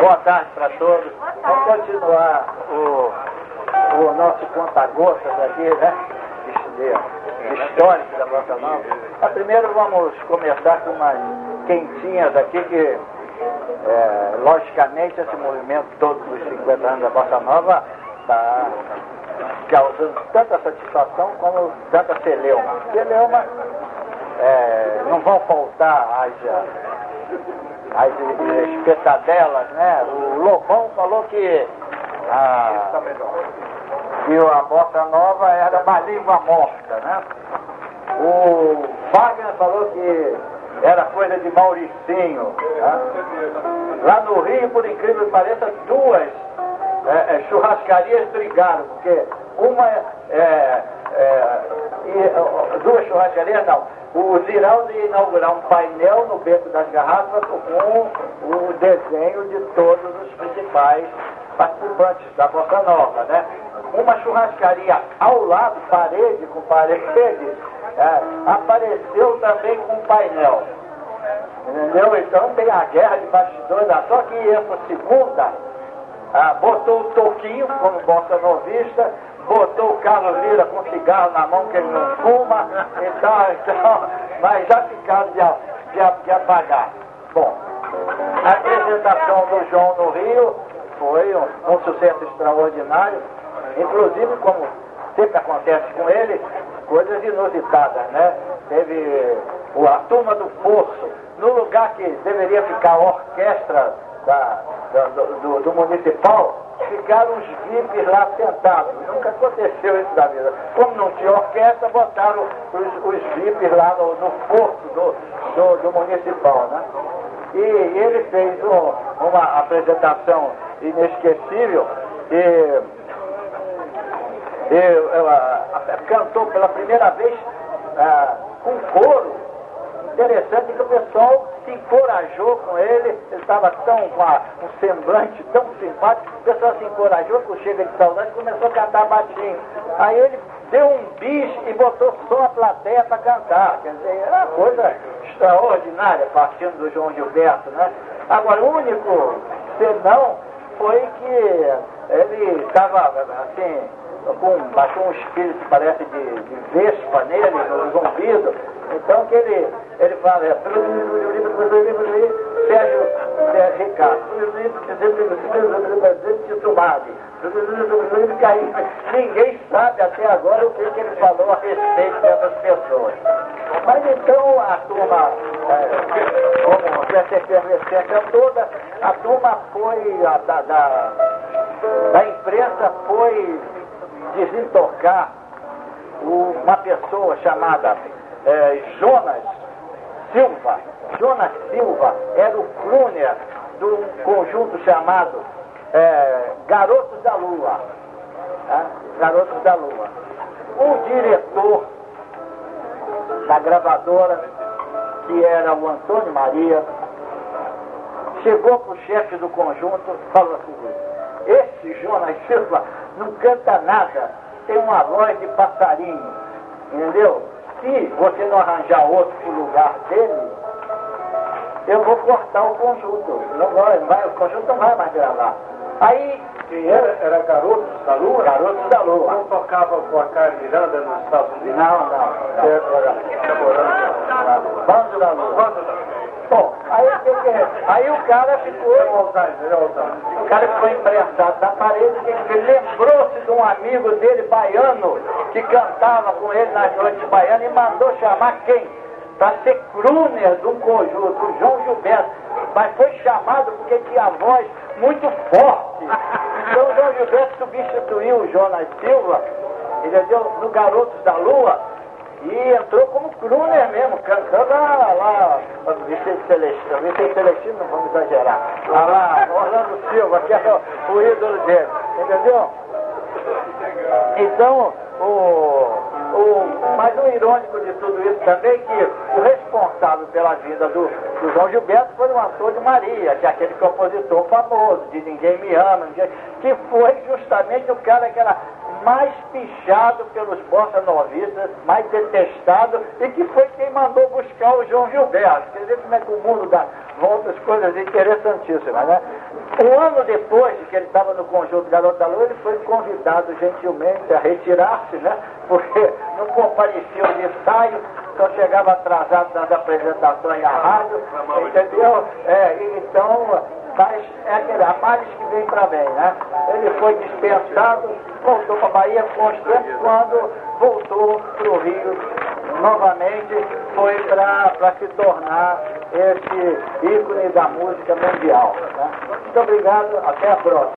Boa tarde para todos. Vamos continuar o, o nosso conta-gotas aqui, né? Histórico da Bossa Nova. Mas primeiro vamos começar com umas quentinhas aqui que, é, logicamente, esse movimento todo dos 50 anos da Bossa Nova está causando tanta satisfação como tanta celeuma. Celeuma é, não vão faltar as as espetadelas, né? O Lobão falou que a, que a bossa nova era uma língua morta, né? O Wagner falou que era coisa de Mauricinho. Né? Lá no Rio, por incrível que pareça, duas é, é, churrascarias brigaram, porque uma é, é duas churrascarias não o Ziraldo ia inaugurar um painel no Beco das Garrafas com o desenho de todos os principais participantes da Bossa Nova, né? Uma churrascaria ao lado, parede com parede, é, apareceu também com painel. Entendeu? Então tem a guerra de bastidores, só que essa segunda ah, botou o Toquinho como bossa novista, botou o Carlos Lira com cigarro na mão que ele não fuma, então, então mas já ficaram de, de, de apagar. Bom, a apresentação do João no Rio foi um, um sucesso extraordinário, inclusive como sempre acontece com ele, coisas inusitadas, né? Teve a turma do Poço, no lugar que deveria ficar a orquestra da, da do, do, do municipal, ficaram os VIPs lá sentados. Nunca aconteceu isso na vida. Como não tinha orquestra, botaram os, os VIPs lá no, no porto do, do, do, municipal, né? E ele fez um, uma apresentação inesquecível e, e cantou pela primeira vez uh, com coro Interessante que o pessoal se encorajou com ele, ele estava tão um semblante tão simpático, o pessoal se encorajou com Chega de Saudade começou a cantar baixinho. Aí ele deu um bicho e botou só a plateia para cantar. Quer dizer, era uma coisa extraordinária partindo do João Gilberto, né? Agora, o único senão foi que ele estava assim com, baixou um espírito, parece, de, de vespa nele, no zumbido. Então que ele, ele fala, é, Sérgio, Sérgio Ricardo, ninguém sabe até agora o que, que ele falou a respeito dessas pessoas. Mas então a turma, é, como essa efervescência toda, a turma foi, a, da, da, da imprensa foi desentocar uma pessoa chamada é, Jonas Silva. Jonas Silva era o crooner de um conjunto chamado é, Garotos da Lua. Tá? Garotos da Lua. O diretor da gravadora, que era o Antônio Maria, chegou para o chefe do conjunto e falou assim, esse Jonas Silva não canta nada, tem uma voz de passarinho, entendeu? Se você não arranjar outro para o lugar dele, eu vou cortar o conjunto. Não vai, vai, o conjunto não vai mais gravar. Aí. Quem era? Era Garotos da Lua? Garotos da Lua. Não tocava com a Karen Miranda nos Estados Unidos? Não, não. Bando da Lua. Bando da Lua. Bom, aí, que que é? aí o cara ficou. O cara ficou emprestado na parede, que ele lembrou-se de um amigo dele baiano que cantava com ele nas noites baianas e mandou chamar quem? Para ser crooner do conjunto, o João Gilberto. Mas foi chamado porque tinha voz muito forte. Então o João Gilberto substituiu o Jonas Silva, ele deu no Garotos da Lua e entrou como crooner mesmo, cantando lá, lá Vicente Celestino, Vicente Celestino, não vamos exagerar. Lá, lá, Orlando Silva, que é o ídolo dele, entendeu? Então, o, o, mas o irônico de tudo isso também é que o responsável pela vida do, do João Gilberto foi o Antônio Maria, que é aquele compositor famoso, de Ninguém Me Ama, que foi justamente o cara que era mais pichado pelos bossa novistas, mais detestado, e que foi quem mandou buscar o João Gilberto. Quer dizer como é que o mundo dá voltas, coisas interessantíssimas, né? Um ano depois que ele estava no conjunto Garoto da Lua, ele foi convidado gentilmente a retirar-se, né? Porque não comparecia o ensaio, só chegava atrasado nas apresentações à rádio, entendeu? É, então, mas é aquele males que vem para bem, né? Ele foi dispensado, voltou para a Bahia constante quando voltou para o Rio novamente, foi para se tornar esse ícone da música mundial. Né? Muito obrigado, até a próxima.